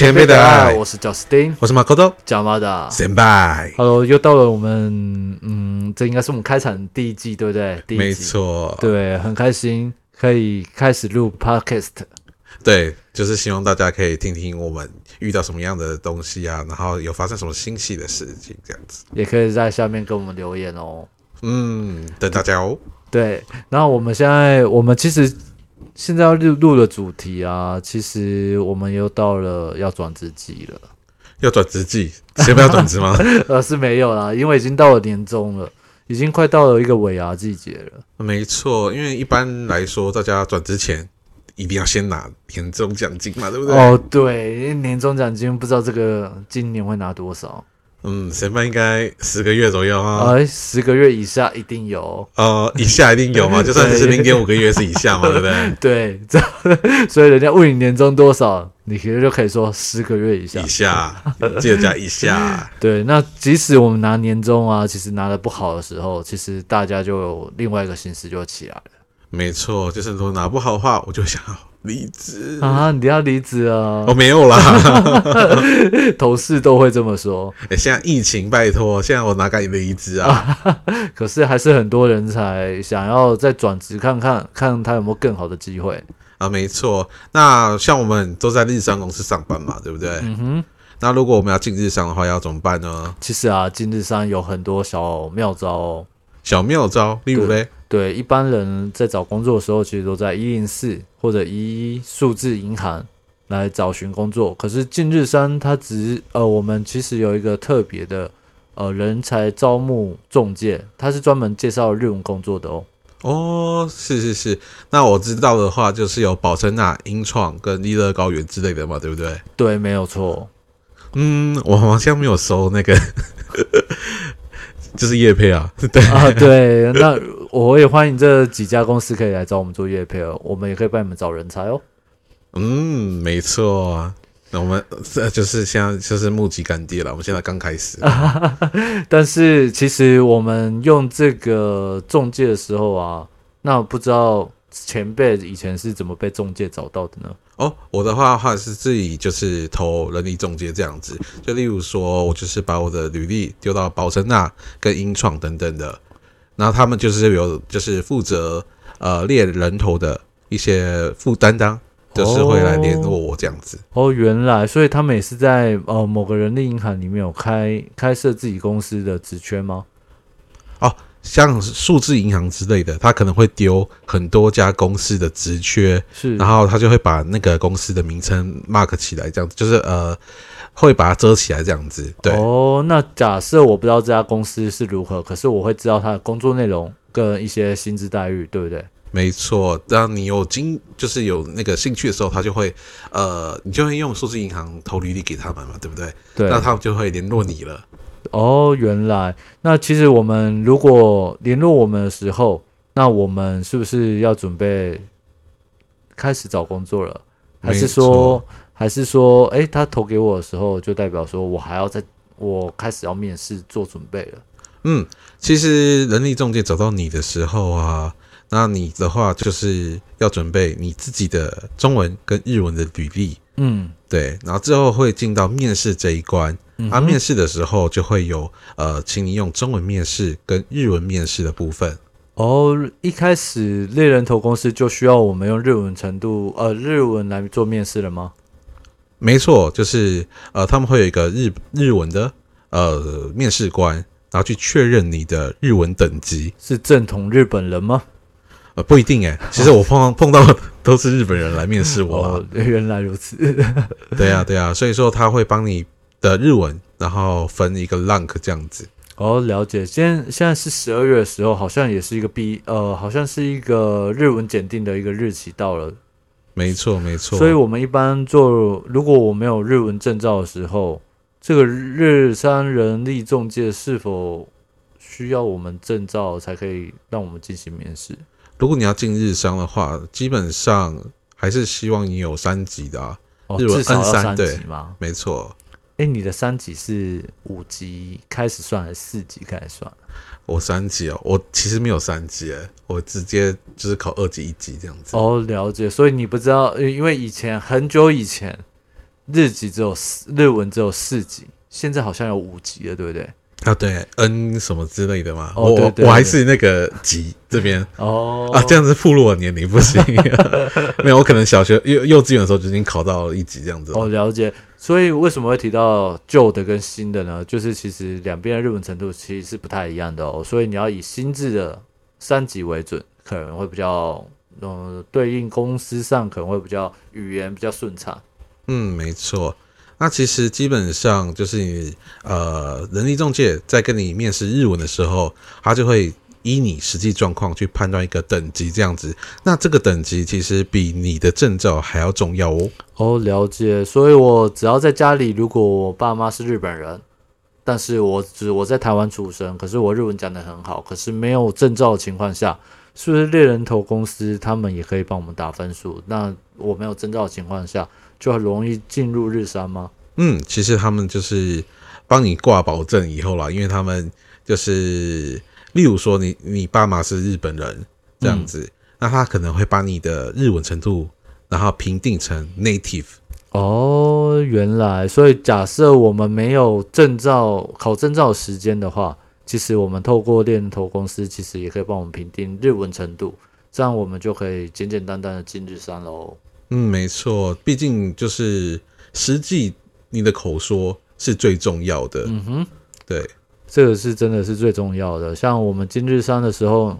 前辈的爱我是 Justin，我是马可多，加马的。先拜。Hello，又到了我们，嗯，这应该是我们开场第一季，对不对？第一季没，错，对，很开心可以开始录 Podcast。对，就是希望大家可以听听我们遇到什么样的东西啊，然后有发生什么新奇的事情，这样子。也可以在下面跟我们留言哦。嗯，等大家哦。对，然后我们现在，我们其实现在要录录的主题啊，其实我们又到了要转职季了。要转职季，谁不要转职吗？呃，是没有啦，因为已经到了年终了，已经快到了一个尾牙季节了。没错，因为一般来说，大家转职前一定要先拿年终奖金嘛，对不对？哦，对，因为年终奖金不知道这个今年会拿多少，嗯，审判应该十个月左右啊。呃，十个月以下一定有。呃，以下一定有嘛，就算只是零点五个月是以下嘛，对不对？对，这 所以人家问你年终多少，你其实就可以说十个月以下以。下，记得加以下。对，那即使我们拿年终啊，其实拿的不好的时候，其实大家就有另外一个心思就起来了没错，就是如果拿不好的话，我就想要离职。啊，你要离职啊哦，，没有啦，同事都会这么说，欸现在疫情，拜托，现在我哪敢离职啊？可是还是很多人才想要再转职看看，看他有没有更好的机会。啊，没错。那像我们都在日商公司上班嘛，对不对？嗯哼。那如果我们要进日商的话，要怎么办呢？其实啊，进日商有很多小妙招哦。小妙招，例如嘞，对，一般人在找工作的时候，其实都在一零四或者一数字银行来找寻工作。可是近日山它只呃，我们其实有一个特别的呃人才招募中介，它是专门介绍日文工作的哦。哦，是是是。那我知道的话，就是有宝城纳、英创跟利乐高原之类的嘛，对不对？对，没有错。嗯，我好像没有收那个，就是叶配啊。对，啊，对，那我也欢迎这几家公司可以来找我们做业配哦，我们也可以帮你们找人才哦。嗯，没错。那我们这就是现在就是募集干爹了，我们现在刚开始。但是其实我们用这个中介的时候啊，那不知道前辈以前是怎么被中介找到的呢？哦，我的话的话是自己就是投人力中介这样子，就例如说我就是把我的履历丢到宝城纳跟英创等等的，然后他们就是有就是负责呃猎人头的一些负担当，就是会来联络我这样子。哦，原来，所以他们也是在呃某个人力银行里面有开开设自己公司的职缺吗？像数字银行之类的，他可能会丢很多家公司的职缺，是，然后他就会把那个公司的名称 mark 起来，这样子就是呃会把它遮起来这样子。对，哦，那假设我不知道这家公司是如何，可是我会知道他的工作内容跟一些薪资待遇，对不对？没错，当你有经就是有那个兴趣的时候，他就会呃，你就会用数字银行投履历给他们嘛，对不对？对，那他们就会联络你了。哦，原来那其实我们如果联络我们的时候，那我们是不是要准备开始找工作了？还是说，还是说，诶，他投给我的时候，就代表说我还要在我开始要面试做准备了？嗯，其实人力中介找到你的时候啊，那你的话就是要准备你自己的中文跟日文的履历，嗯，对，然后之后会进到面试这一关。啊，嗯啊面试的时候就会有呃，请你用中文面试跟日文面试的部分。哦，一开始猎人头公司就需要我们用日文程度呃日文来做面试了吗？没错，就是呃，他们会有一个日日文的呃面试官，然后去确认你的日文等级。是正统日本人吗？呃，不一定诶，其实我碰 碰到都是日本人来面试我啦。哦，原来如此。对啊、对啊、所以说他会帮你的日文，然后分一个 rank 这样子。哦，了解。现在现在是十二月的时候，好像也是一个毕呃，好像是一个日文检定的一个日期到了，没错，没错。所以我们一般做，如果我没有日文证照的时候，这个日商人力中介是否需要我们证照才可以让我们进行面试？如果你要进日商的话，基本上还是希望你有三级的啊。哦，日文至少要 N3 三对级吗？没错，哎，你的三级是五级开始算还是四级开始算？我三级哦，我其实没有三级，诶，我直接就是考二级、一级这样子。哦，了解。所以你不知道，呃因为以前很久以前，日籍只有四，日文只有四级，现在好像有五级了，对不对？啊，对，N 什么之类的嘛，我我还是那个级这边哦啊，这样子暴露我年龄不行，没有，我可能小学幼幼稚园的时候就已经考到了一级这样子了。哦，了解。所以为什么会提到旧的跟新的呢？就是其实两边的日文程度其实是不太一样的哦。所以你要以新制的三级为准，可能会比较，呃，对应公司上可能会比较语言比较顺畅。嗯，没错。那其实基本上就是你呃，人力中介在跟你面试日文的时候，他就会依你实际状况去判断一个等级这样子。那这个等级其实比你的证照还要重要哦。哦，了解。所以我只要在家里，如果我爸妈是日本人，但是我只我在台湾出生，可是我日文讲得很好，可是没有证照的情况下，是不是猎人头公司他们也可以帮我们打分数？那我没有证照的情况下，就很容易进入日商吗？嗯，其实他们就是帮你挂保证以后啦，因为他们就是，例如说你你爸妈是日本人这样子，那他可能会把你的日文程度，然后评定成 native。哦，原来，所以假设我们没有证照考证照的时间的话，其实我们透过猎人头公司，其实也可以帮我们评定日文程度，这样我们就可以简简单单的进日商喽。嗯，没错，毕竟就是实际你的口说是最重要的。嗯哼。对，这个是真的是最重要的。像我们今日山的时候，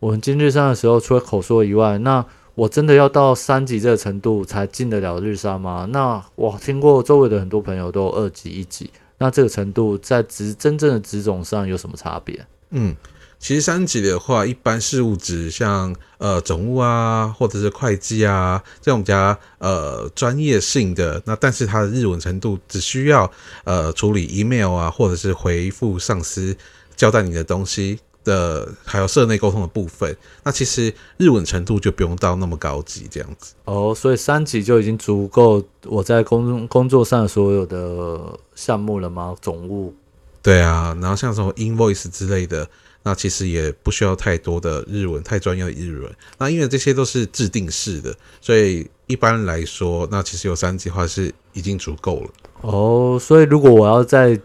我们今日山的时候，除了口说以外，那我真的要到三级这个程度才进得了日山吗？那我听过周围的很多朋友都有二级、一级，那这个程度在职真正的职种上有什么差别？嗯，其实三级的话，一般事务职像呃总务啊，或者是会计啊这种比较呃专业性的，那但是它的日文程度只需要呃处理 email 啊，或者是回复上司交代你的东西的，还有社内沟通的部分，那其实日文程度就不用到那么高级这样子。哦，所以三级就已经足够我在工工作上所有的项目了吗？总务？对啊，然后像什么 invoice 之类的，那其实也不需要太多的日文，太专业的日文。那因为这些都是制定式的，所以一般来说，那其实有三级的话是已经足够了。哦，所以如果我要在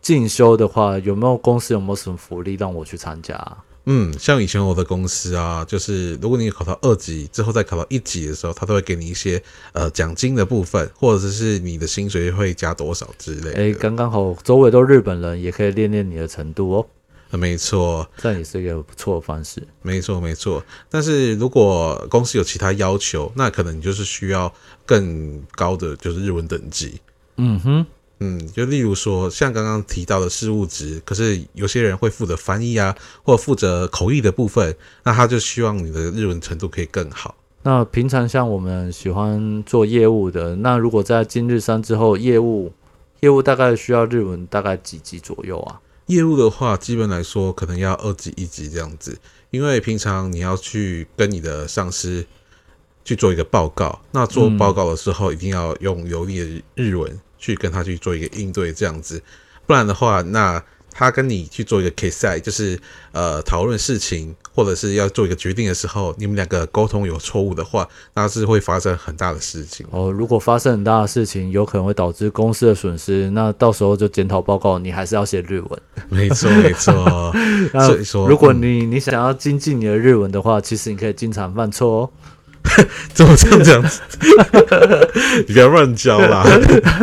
进修的话，有没有公司有没有什么福利让我去参加啊、嗯，像以前我的公司啊，就是如果你考到二级之后再考到一级的时候，他都会给你一些呃奖金的部分，或者是你的薪水会加多少之类的。哎，刚刚好，周围都日本人，也可以练练你的程度哦，呃没错，这也是一个不错的方式。没错，没错。但是如果公司有其他要求，那可能你就是需要更高的就是日文等级。嗯哼，嗯，就例如说，像刚刚提到的事务职，可是有些人会负责翻译啊，或负责口译的部分，那他就希望你的日文程度可以更好。那平常像我们喜欢做业务的，那如果在今日三之后，业务业务大概需要日文大概几级左右啊？业务的话，基本来说可能要二级、一级这样子，因为平常你要去跟你的上司去做一个报告，那做报告的时候一定要用流利的日文去跟他去做一个应对，这样子，不然的话，那他跟你去做一个 case 赛，就是呃讨论事情或者是要做一个决定的时候，你们两个沟通有错误的话，那是会发生很大的事情。哦，如果发生很大的事情，有可能会导致公司的损失，那到时候就检讨报告，你还是要写日文。没错，没错。那所以说，如果嗯你你想要精进你的日文的话，其实你可以经常犯错哦。怎么这样这样子？你不要乱教啦。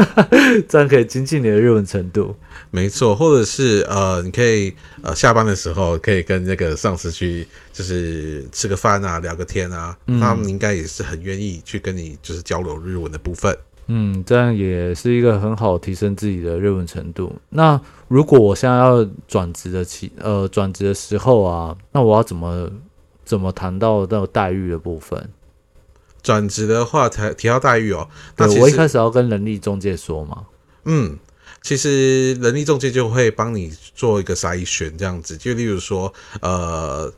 这样可以精进你的日文程度。没错，或者是呃，你可以呃下班的时候可以跟那个上司去，就是吃个饭啊，聊个天啊，嗯他们应该也是很愿意去跟你就是交流日文的部分。嗯，这样也是一个很好提升自己的日文程度。那如果我现在要转职的期呃转职的时候啊，那我要怎么怎么谈到那个待遇的部分？转职的话，才提到待遇哦。那我一开始要跟人力中介说嘛。嗯，其实人力中介就会帮你做一个筛选，这样子。就例如说，呃，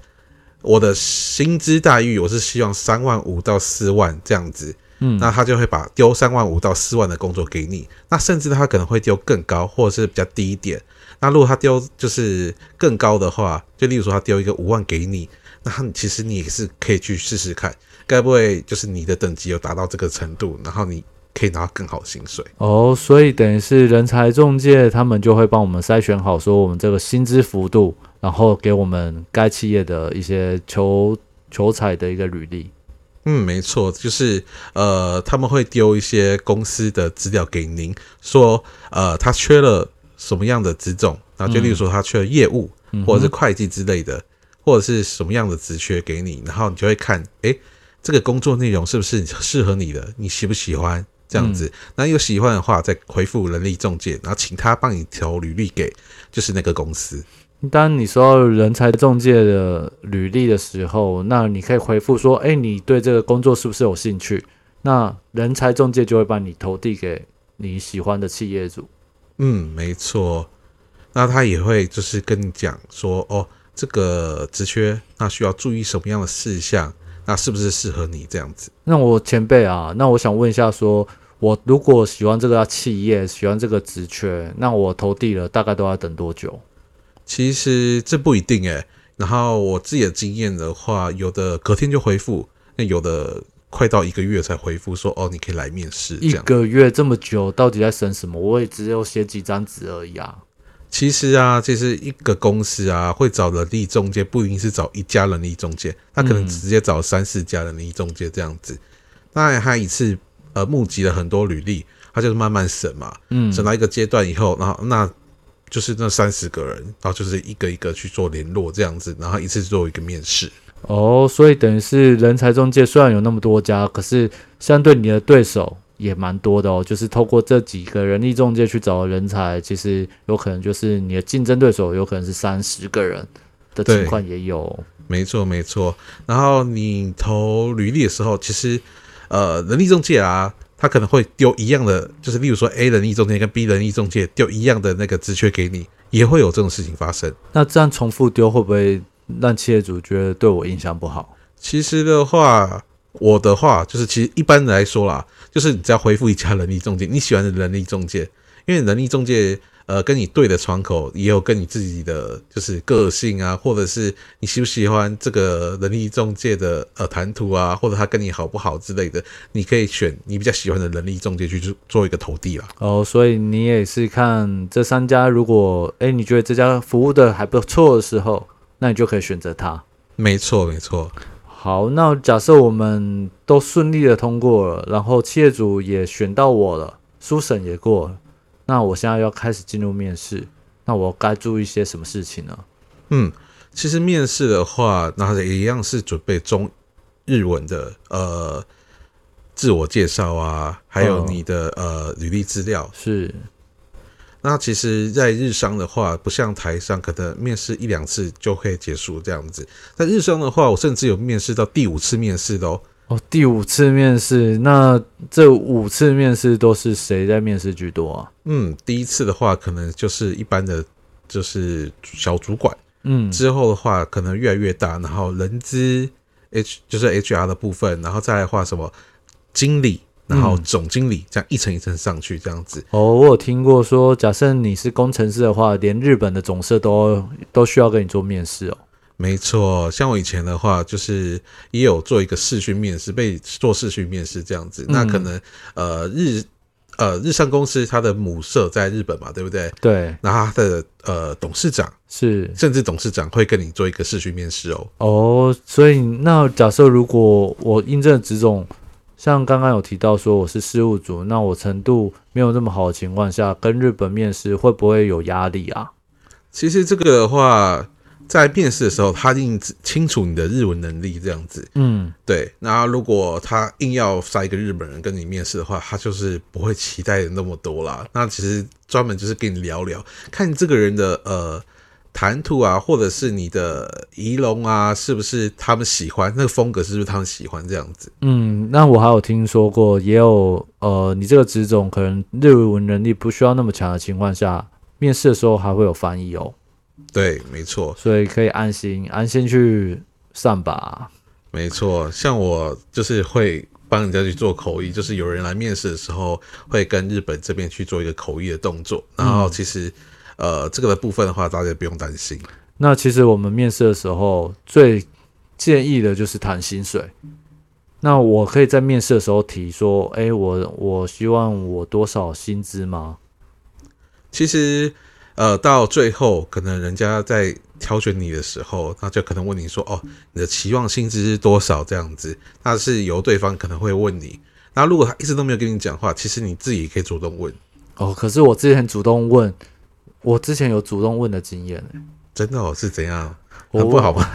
我的薪资待遇我是希望三万五到四万这样子，嗯，那他就会把丢三万五到四万的工作给你，那甚至他可能会丢更高，或者是比较低一点。那如果他丢就是更高的话，就例如说他丢一个五万给你，那他其实你也是可以去试试看，该不会就是你的等级有达到这个程度，然后你可以拿到更好的薪水。哦，所以等于是人才中介他们就会帮我们筛选好，说我们这个薪资幅度，然后给我们该企业的一些求求财的一个履历。嗯，没错，就是呃，他们会丢一些公司的资料给您，说呃，他缺了什么样的职种，然后就例如说他缺了业务嗯或者是会计之类的，或者是什么样的职缺给你，然后你就会看，诶，这个工作内容是不是适合你的，你喜不喜欢这样子？那有喜欢的话，再回复人力中介，然后请他帮你投履历给就是那个公司。当你收到人才中介的履历的时候，那你可以回复说：“哎，你对这个工作是不是有兴趣？”那人才中介就会把你投递给你喜欢的企业主。嗯，没错。那他也会就是跟你讲说，哦，这个职缺那需要注意什么样的事项，那是不是适合你这样子？那我前辈啊，那我想问一下说我如果喜欢这个企业，喜欢这个职缺，那我投递了，大概都要等多久？其实这不一定诶。然后我自己的经验的话，有的隔天就回复，那有的快到一个月才回复说，哦，你可以来面试这一。个月这么久，到底在审什么？我也只有写几张纸而已啊。其实啊，其实一个公司啊，会找人力中介，不一定是找一家人力中介，他可能嗯直接找三四家人力中介这样子。那他一次呃募集了很多履历，他就是慢慢审嘛，嗯，审到一个阶段以后，然后那就是那三十个人，然后就是一个一个去做联络这样子，然后一次做一个面试。哦，所以等于是人才中介虽然有那么多家，可是相对你的对手也蛮多的哦。就是透过这几个人力中介去找人才，其实有可能就是你的竞争对手有可能是三十个人的情况也有。没错，没错。然后你投履历的时候，其实呃，人力中介啊，他可能会丢一样的，就是例如说 A 人力中介跟 B 人力中介丢一样的那个职缺给你，也会有这种事情发生。那这样重复丢会不会让企业主觉得对我印象不好？其实的话，我的话就是，其实一般来说啦，就是你只要回复一家人力中介，你喜欢的人力中介，因为人力中介呃跟你对的窗口，也有跟你自己的就是个性啊，或者是你喜不喜欢这个人力中介的呃谈吐啊，或者他跟你好不好之类的，你可以选你比较喜欢的人力中介去做做一个投递啦。哦，所以你也是看这三家，如果诶你觉得这家服务的还不错的时候，那你就可以选择它。没错，没错。好，那假设我们都顺利的通过了，然后企业主也选到我了，书审也过了，那我现在要开始进入面试，那我该注意一些什么事情呢？嗯，其实面试的话，那也一样是准备中日文的呃自我介绍啊，还有哦你的、呃履历资料。是那其实，在日商的话，不像台商，可能面试一两次就可以结束这样子。在日商的话，我甚至有面试到第五次面试的哦。哦，第五次面试，那这五次面试都是谁在面试居多啊？嗯，第一次的话，可能就是一般的，就是小主管。嗯，之后的话，可能越来越大，然后人资 H 就是 HR 的部分，然后再来的话什么经理，然后嗯总经理，这样一层一层上去，这样子。哦，我有听过说，假设你是工程师的话，连日本的总社都都需要跟你做面试哦。没错，像我以前的话，就是也有做一个视讯面试，被做视讯面试这样子。那可能呃日呃日上公司它的母社在日本嘛，对不对？对，那它的呃董事长，是甚至董事长会跟你做一个视讯面试哦。哦，所以那假设如果我应征的职种，像刚刚有提到说我是事务组，那我程度没有那么好的情况下，跟日本面试会不会有压力啊？其实这个的话，在面试的时候，他一定清楚你的日文能力这样子。嗯，对，那如果他硬要塞一个日本人跟你面试的话，他就是不会期待的那么多啦。那其实专门就是跟你聊聊，看这个人的呃谈吐啊，或者是你的仪容啊，是不是他们喜欢，那个风格是不是他们喜欢这样子。嗯，那我还有听说过，也有呃，你这个职种可能日文能力不需要那么强的情况下，面试的时候还会有翻译哦，对，没错，所以可以安心安心去上吧。没错。像我就是会帮人家去做口译，就是有人来面试的时候，会跟日本这边去做一个口译的动作。然后其实、呃这个的部分的话，大家不用担心。那其实我们面试的时候最建议的就是谈薪水。那我可以在面试的时候提说，哎，我我希望我多少薪资吗？其实，呃，到最后可能人家在挑选你的时候，那就可能问你说，哦，你的期望薪资是多少？这样子，那是由对方可能会问你。那如果他一直都没有跟你讲话，其实你自己也可以主动问。哦，可是我之前主动问，我之前有主动问的经验真的哦？是怎样？很不好吗？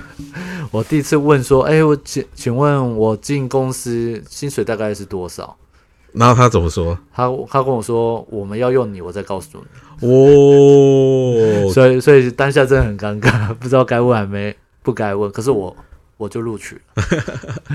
我第一次问说，哎，我请请问我进公司薪水大概是多少？然后他怎么说？他他跟我说，我们要用你，我再告诉你。哦，所以所以当下真的很尴尬，不知道该问还没不该问。可是我。我就录取了，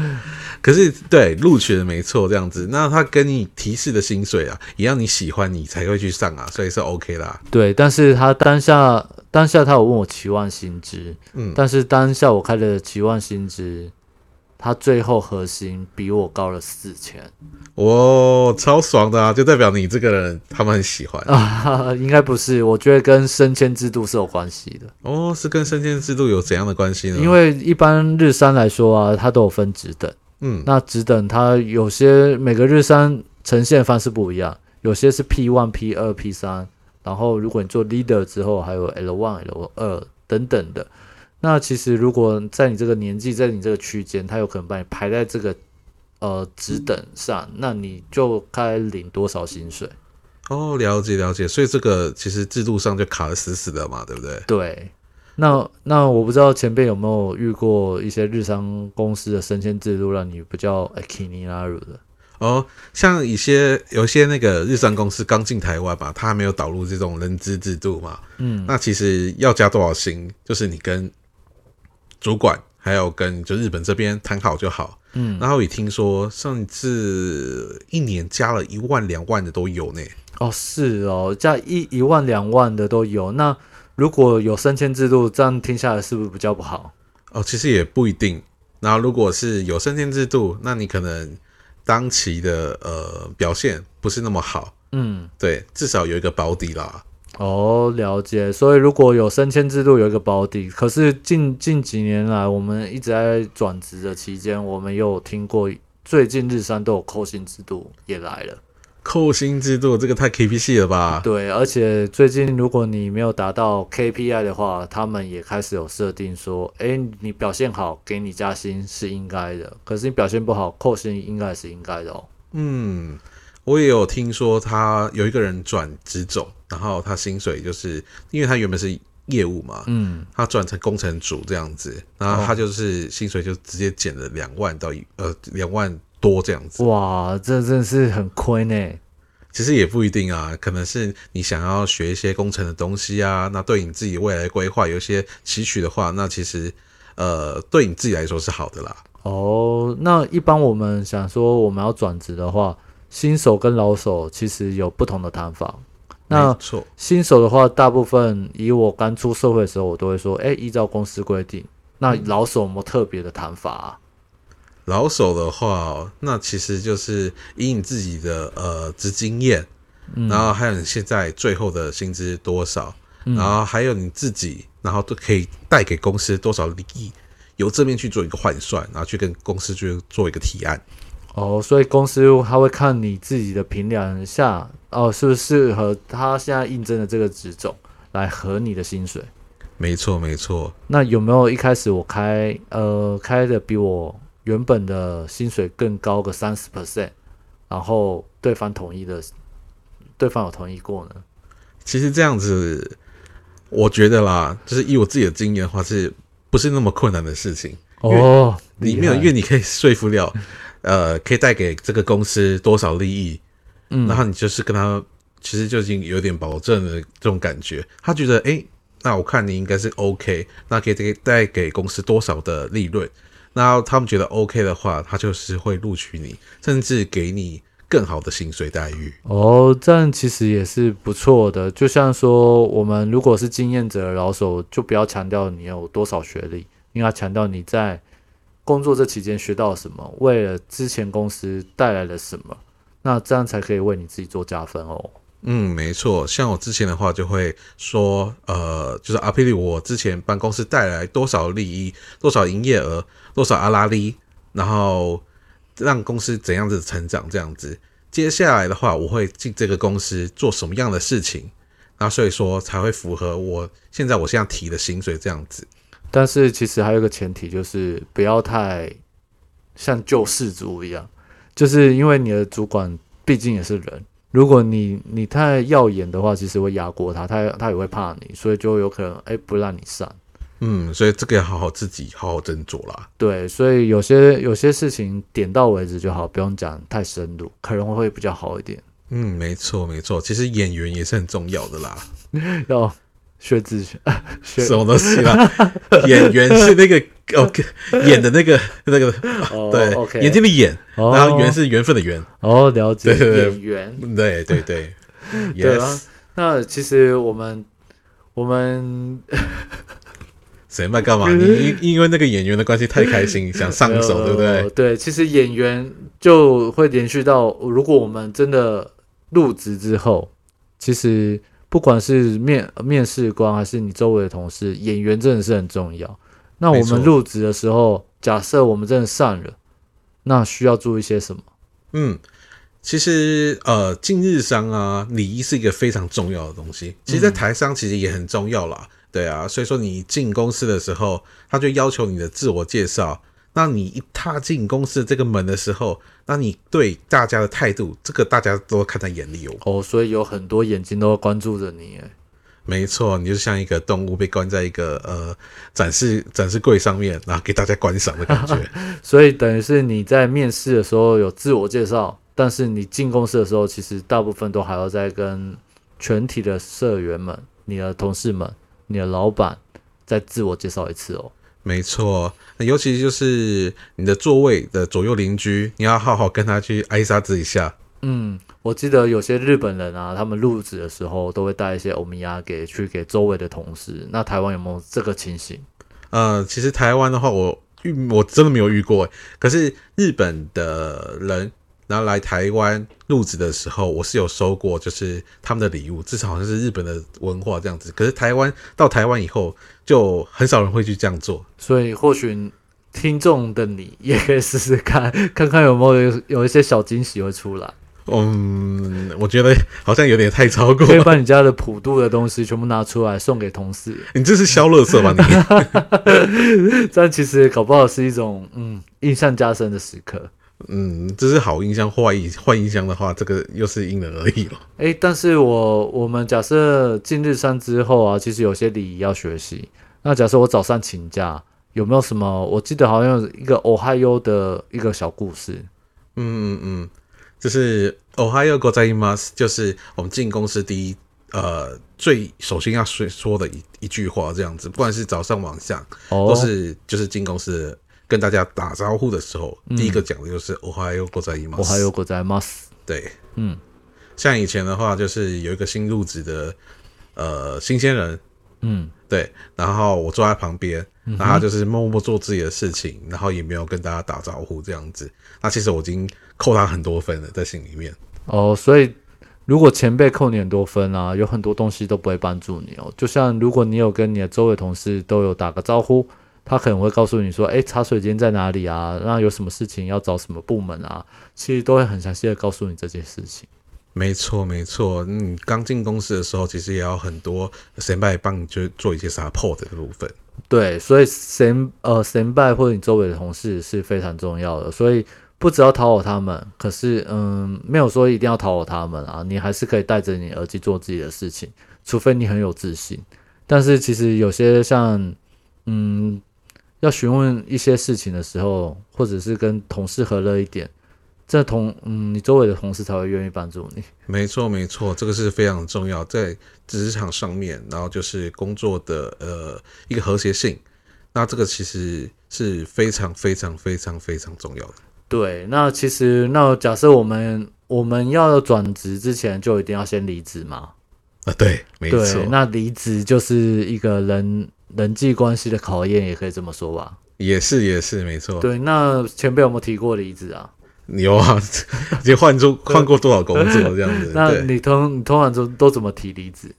可是对录取的没错，这样子，那他跟你提示的薪水啊，也要你喜欢你才会去上啊，所以是 OK 啦。对，但是他当下当下他有问我期望薪资，嗯，但是当下我开的期望薪资。他最后核心比我高了四千，哇，超爽的啊！就代表你这个人他们很喜欢啊？应该不是，我觉得跟升迁制度是有关系的。哦，是跟升迁制度有怎样的关系呢？因为一般日三来说啊，它都有分职等，嗯，那职等它有些每个日三呈现方式不一样，有些是 P one、P 二、P 三，然后如果你做 leader 之后，还有 L one、L 二等等的。那其实，如果在你这个年纪，在你这个区间，他有可能把你排在这个呃职等上，那你就该领多少薪水？哦，了解了解。所以这个其实制度上就卡的死死的嘛，对不对？对。那那我不知道前辈有没有遇过一些日商公司的升迁制度，让你比较 n i 拉入的？哦，像一些有些那个日商公司刚进台湾吧，他还没有导入这种人资制度嘛。嗯。那其实要加多少薪，就是你跟主管还有跟就日本这边谈好就好，嗯，然后也听说上次一年加了一万两万的都有呢。哦，是哦，加一一万两万的都有。那如果有升迁制度，这样听下来是不是比较不好？哦，其实也不一定。然后如果是有升迁制度，那你可能当期的呃表现不是那么好，嗯，对，至少有一个保底啦。哦，了解。所以如果有升迁制度，有一个保底。可是近近几年来，我们一直在转职的期间，我们有听过最近日商都有扣薪制度也来了。扣薪制度这个太 K P C 了吧？对，而且最近如果你没有达到 K P I 的话，他们也开始有设定说，哎，你表现好，给你加薪是应该的。可是你表现不好，扣薪应该是应该的哦。嗯。我也有听说，他有一个人转职走，然后他薪水就是因为他原本是业务嘛，嗯，他转成工程组这样子，然后他就是薪水就直接减了两万到一呃两万多这样子。哇，这真的是很亏呢。其实也不一定啊，可能是你想要学一些工程的东西啊，那对你自己未来规划有一些期许的话，那其实呃对你自己来说是好的啦。哦，那一般我们想说我们要转职的话。新手跟老手其实有不同的谈法。那新手的话，大部分以我刚出社会的时候，我都会说：“哎，依照公司规定。”那老手有没有特别的谈法啊？老手的话，那其实就是以你自己的呃职经验，然后还有你现在最后的薪资多少，然后还有你自己，然后都可以带给公司多少利益，由这边去做一个换算，然后去跟公司去做一个提案。哦，所以公司他会看你自己的评量下，哦，是不是适合他现在应征的这个职种来合你的薪水？没错，没错。那有没有一开始我开呃开的比我原本的薪水更高个三十 percent，然后对方同意的，对方有同意过呢？其实这样子，我觉得啦，就是以我自己的经验的话，是不是那么困难的事情？哦，你没有，因为你可以说服了。呃，可以带给这个公司多少利益？嗯，然后你就是跟他，其实就已经有点保证的这种感觉。他觉得，哎，那我看你应该是 OK，那可以带带给公司多少的利润？那他们觉得 OK 的话，他就是会录取你，甚至给你更好的薪水待遇。哦，这样其实也是不错的。就像说，我们如果是经验者老手，就不要强调你有多少学历，应该强调你在。工作这期间学到了什么？为了之前公司带来了什么？那这样才可以为你自己做加分哦。嗯，没错。像我之前的话，就会说，呃，就是阿霹雳，我之前帮公司带来多少利益，多少营业额，多少阿拉利，然后让公司怎样子成长这样子。接下来的话，我会进这个公司做什么样的事情，那所以说才会符合我现在我现在提的薪水这样子。但是其实还有一个前提，就是不要太像救世主一样，就是因为你的主管毕竟也是人，如果你你太耀眼的话，其实会压过他，他他也会怕你，所以就有可能哎不让你上。嗯，所以这个要好好自己好好斟酌啦。对，所以有些有些事情点到为止就好，不用讲太深入，可能会比较好一点。嗯，没错没错，其实演员也是很重要的啦。要 学自学，学什么东西啦？演员是那个 哦，演的那个那个，哦 对 OK 眼睛的眼，哦然后缘是缘分的缘。哦，了解对对对演员。对对对对啊。，那其实我们我们谁卖干嘛？你因因为那个演员的关系太开心，想上手，对不对？呃对，其实演员就会连续到，如果我们真的入职之后，其实不管是面面试官还是你周围的同事，演员真的是很重要。那我们入职的时候，假设我们真的上了，那需要注意些什么？嗯，其实呃，进日商啊，礼仪是一个非常重要的东西。其实，在台商其实也很重要啦。对啊，所以说你进公司的时候，他就要求你的自我介绍。那你一踏进公司的这个门的时候，那你对大家的态度，这个大家都看在眼里哦。哦，所以有很多眼睛都关注着你。哎没错，你就像一个动物被关在一个呃展示展示柜上面，然后给大家观赏的感觉。所以等于是你在面试的时候有自我介绍，但是你进公司的时候，其实大部分都还要再跟全体的社员们、你的同事们、你的老板再自我介绍一次哦。没错，那尤其就是你的座位的左右邻居，你要好好跟他去挨杀子一下。嗯，我记得有些日本人啊，他们入职的时候都会带一些欧米亚给去给周围的同事。那台湾有没有这个情形？呃，其实台湾的话，我遇我真的没有遇过欸，可是日本的人。然后来台湾入职的时候，我是有收过，就是他们的礼物，至少好像是日本的文化这样子。可是台湾到台湾以后，就很少人会去这样做。所以或许听众的你也可以试试看，看看有没有有一些小惊喜会出来。嗯，我觉得好像有点太超过可以把你家的普渡的东西全部拿出来送给同事，你这是消乐色吧你？但其实搞不好是一种嗯印象加深的时刻。嗯，这是好印象，坏印坏印象的话，这个又是因人而异了。诶，但是我我们假设进日山之后啊，其实有些礼仪要学习。那假设我早上请假，有没有什么？我记得好像有一个 Ohio 的一个小故事。嗯嗯嗯，就是 Ohio g o z a i m a s 就是我们进公司第一呃最首先要说说的一一句话，这样子，不管是早上晚上，哦，都是就是进公司跟大家打招呼的时候，嗯。第一个讲的就是 o z a i m a s 我还有个在 mas，对，嗯，像以前的话，就是有一个新入职的呃新鲜人，嗯，对，然后我坐在旁边，然后他就是默默做自己的事情，然后也没有跟大家打招呼这样子。那其实我已经扣他很多分了，在心里面。哦，所以如果前辈扣你很多分啊，有很多东西都不会帮助你哦。就像如果你有跟你的周围同事都有打个招呼，他可能会告诉你说，诶，茶水间在哪里啊？那有什么事情要找什么部门啊？其实都会很详细的告诉你这件事情。没错，没错。你刚进公司的时候，其实也要很多神拜帮你就做一些 support 的部分。对，所以神呃神拜或者你周围的同事是非常重要的，所以不只要讨好他们，可是嗯，没有说一定要讨好他们啊，你还是可以带着你耳机做自己的事情，除非你很有自信。但是其实有些像嗯，要询问一些事情的时候，或者是跟同事和乐一点，这同嗯你周围的同事才会愿意帮助你。没错，没错，这个是非常重要，在职场上面，然后就是工作的呃一个和谐性。那这个其实是非常非常非常非常重要的。对，那其实那假设我们我们要转职之前，就一定要先离职吗？啊，对，没错，，那离职就是一个人人际关系的考验，也可以这么说吧。也是也是没错。对，那前辈有没有提过离职啊？有啊，你换出换过多少工作这样子？那，你通你通常都都怎么提离职？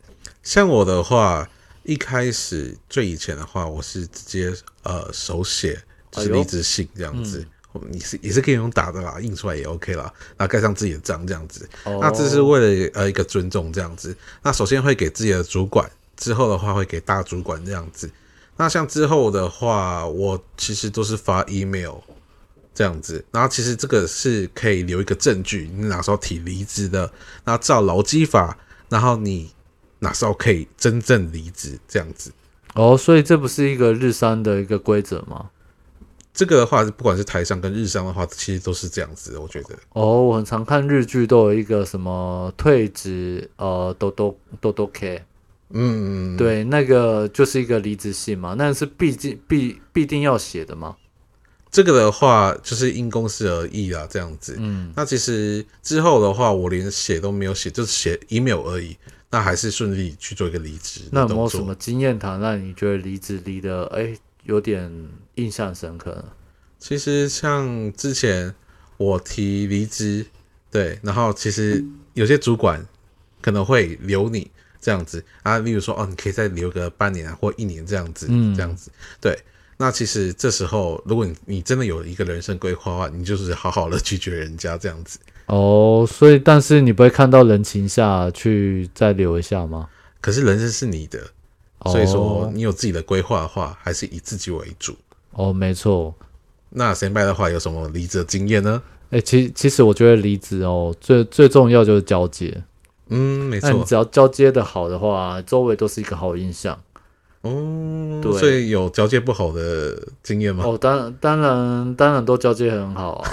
像我的话，一开始最以前的话，我是直接呃手写就是离职信这样子，你是也是可以用打的啦，印出来也 OK 啦，然后盖上自己的章这样子。哦那这是为了呃一个尊重这样子。那首先会给自己的主管，之后的话会给大主管这样子。那像之后的话，我其实都是发 email 这样子。然后其实这个是可以留一个证据，你哪时候提离职的，那照劳基法，然后你哪时候可以真正离职这样子。哦，所以这不是一个日商的一个规则吗？这个的话，不管是台商跟日商的话，其实都是这样子的，我觉得。哦，我很常看日剧，都有一个什么退职，呃，都都都都 K，嗯，对，那个就是一个离职信嘛，那是必定必必定要写的嘛。这个的话就是因公司而异啦，这样子。嗯，那其实之后的话，我连写都没有写，就是写 email 而已。那还是顺利去做一个离职那。有没有什么经验谈让你觉得离职离的哎有点印象深刻呢？其实像之前我提离职，对，然后其实有些主管可能会留你这样子啊，例如说哦，你可以再留个半年啊或一年这样子，嗯这样子，对。那其实这时候，如果你你真的有一个人生规划的话，你就是好好的拒绝人家这样子。哦，所以但是你不会看到人情下去再留一下吗？可是人生是你的，哦所以说你有自己的规划的话，还是以自己为主。哦，没错。那先拜的话，有什么离职的经验呢？哎、其其实我觉得离职哦，最最重要就是交接。嗯，没错。那你只要交接的好的话，周围都是一个好印象。哦，对所以有交接不好的经验吗？哦，当然当然当然都交接很好啊，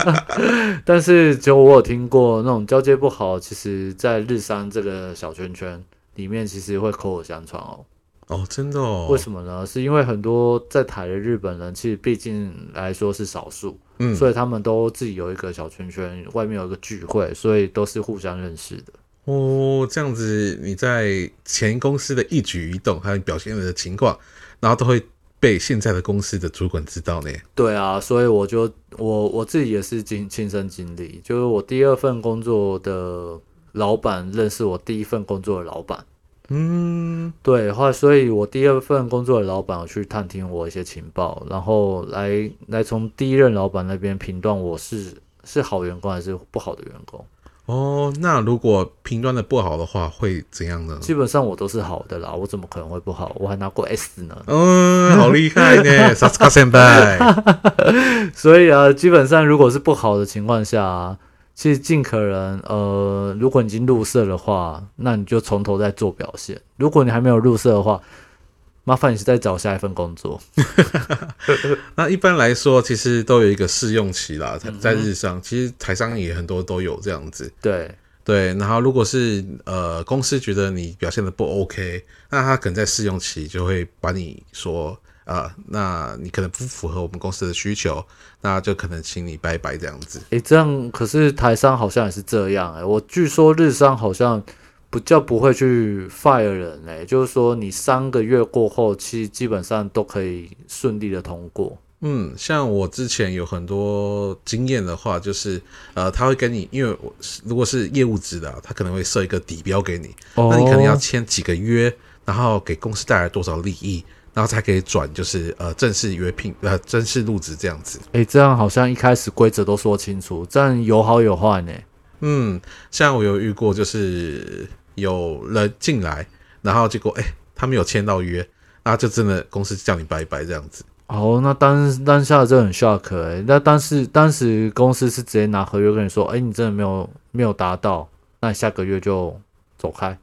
但是就我有听过那种交接不好，其实在日商这个小圈圈里面，其实会口耳相传哦。哦，真的哦。为什么呢？是因为很多在台的日本人，其实毕竟来说是少数，嗯，所以他们都自己有一个小圈圈，外面有一个聚会，所以都是互相认识的。哦，这样子你在前公司的一举一动还有表现的情况，然后都会被现在的公司的主管知道呢。对啊，所以我就我我自己也是经亲身经历，就是我第二份工作的老板认识我第一份工作的老板，嗯，对，后来所以我第二份工作的老板有去探听我一些情报，然后来来从第一任老板那边评断我是是好员工还是不好的员工。哦，那如果评断的不好的话，会怎样呢？基本上我都是好的啦，我怎么可能会不好？我还拿过 S 呢。嗯，好厉害呢，萨斯卡先辈。所以啊，基本上如果是不好的情况下、啊，其实尽可能呃，如果你已经入社的话，那你就从头再做表现。如果你还没有入社的话，麻烦你再找下一份工作。那一般来说，其实都有一个试用期啦，嗯在日商，其实台商也很多都有这样子。对，对，然后如果是呃公司觉得你表现的不 OK，那他可能在试用期就会把你说啊、那你可能不符合我们公司的需求，那就可能请你拜拜这样子。诶，这样可是台商好像也是这样诶，我据说日商好像不叫不会去 fire 人诶，就是说你三个月过后，其实基本上都可以顺利的通过。嗯，像我之前有很多经验的话，就是呃，他会跟你，因为我如果是业务职的啊、他可能会设一个底标给你，哦那你可能要签几个约，然后给公司带来多少利益，然后才可以转，就是呃正式约聘呃正式入职这样子。诶，这样好像一开始规则都说清楚，这样有好有坏呢。嗯，像我有遇过，就是有人进来，然后结果哎、他没有签到约，然后就真的公司叫你拜拜这样子。哦，那当当下就很 shock 哎、那当时当时公司是直接拿合约跟你说，哎、你真的没有没有达到，那你下个月就走开。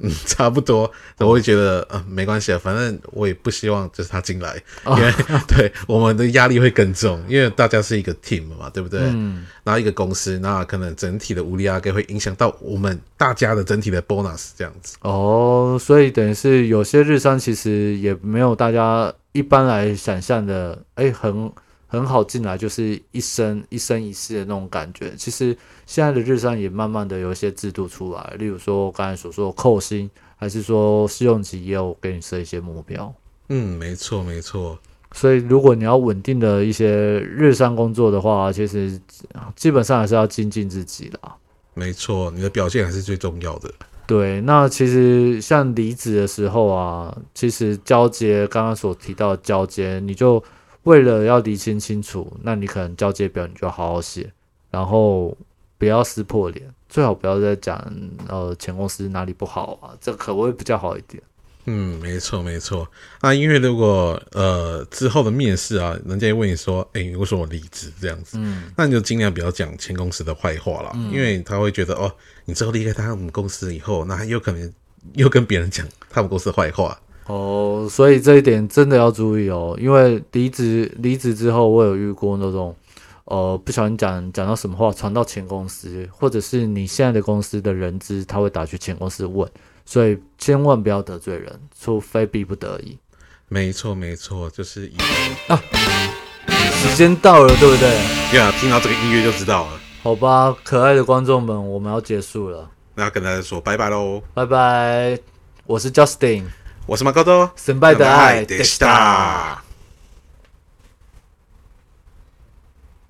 嗯，差不多，我会觉得呃没关系啊，反正我也不希望就是他进来，哦因为 对我们的压力会更重，因为大家是一个 team 嘛，对不对？嗯，然后一个公司，那可能整体的无力压给会影响到我们大家的整体的 bonus 这样子。哦，所以等于是有些日商其实也没有大家一般来想象的，哎、很很好进来就是一生一生一世的那种感觉。其实现在的日商也慢慢的有一些制度出来，例如说我刚才所说的扣薪，还是说试用期也有给你设一些目标。嗯，没错没错。所以，如果你要稳定的一些日商工作的话，其实基本上还是要精进自己啦。没错，你的表现还是最重要的。对，那其实像离职的时候啊，其实交接刚刚所提到的交接，你就为了要理清清楚，那你可能交接表你就好好写，然后不要撕破脸，最好不要再讲呃前公司哪里不好啊，这可会比较好一点。嗯，没错没错。那因为如果呃之后的面试啊，人家问你说，哎，你为什么离职这样子？嗯，那你就尽量不要讲前公司的坏话了，因为他会觉得哦，你之后离开他们公司以后，那有可能 又跟别人讲他们公司的坏话。哦，所以这一点真的要注意哦，因为离职离职之后，我有遇过那种，呃，不小心讲讲到什么话传到前公司，或者是你现在的公司的人资，他会打去前公司问。所以千万不要得罪人，除非逼不得已。没错，没错，就是啊，时间到了，对不对？呀，听到这个音乐就知道了。好吧，可爱的观众们，我们要结束了。那要跟大家说拜拜喽！拜拜，我是 Justin，我是马高多，神拜的爱，德西达。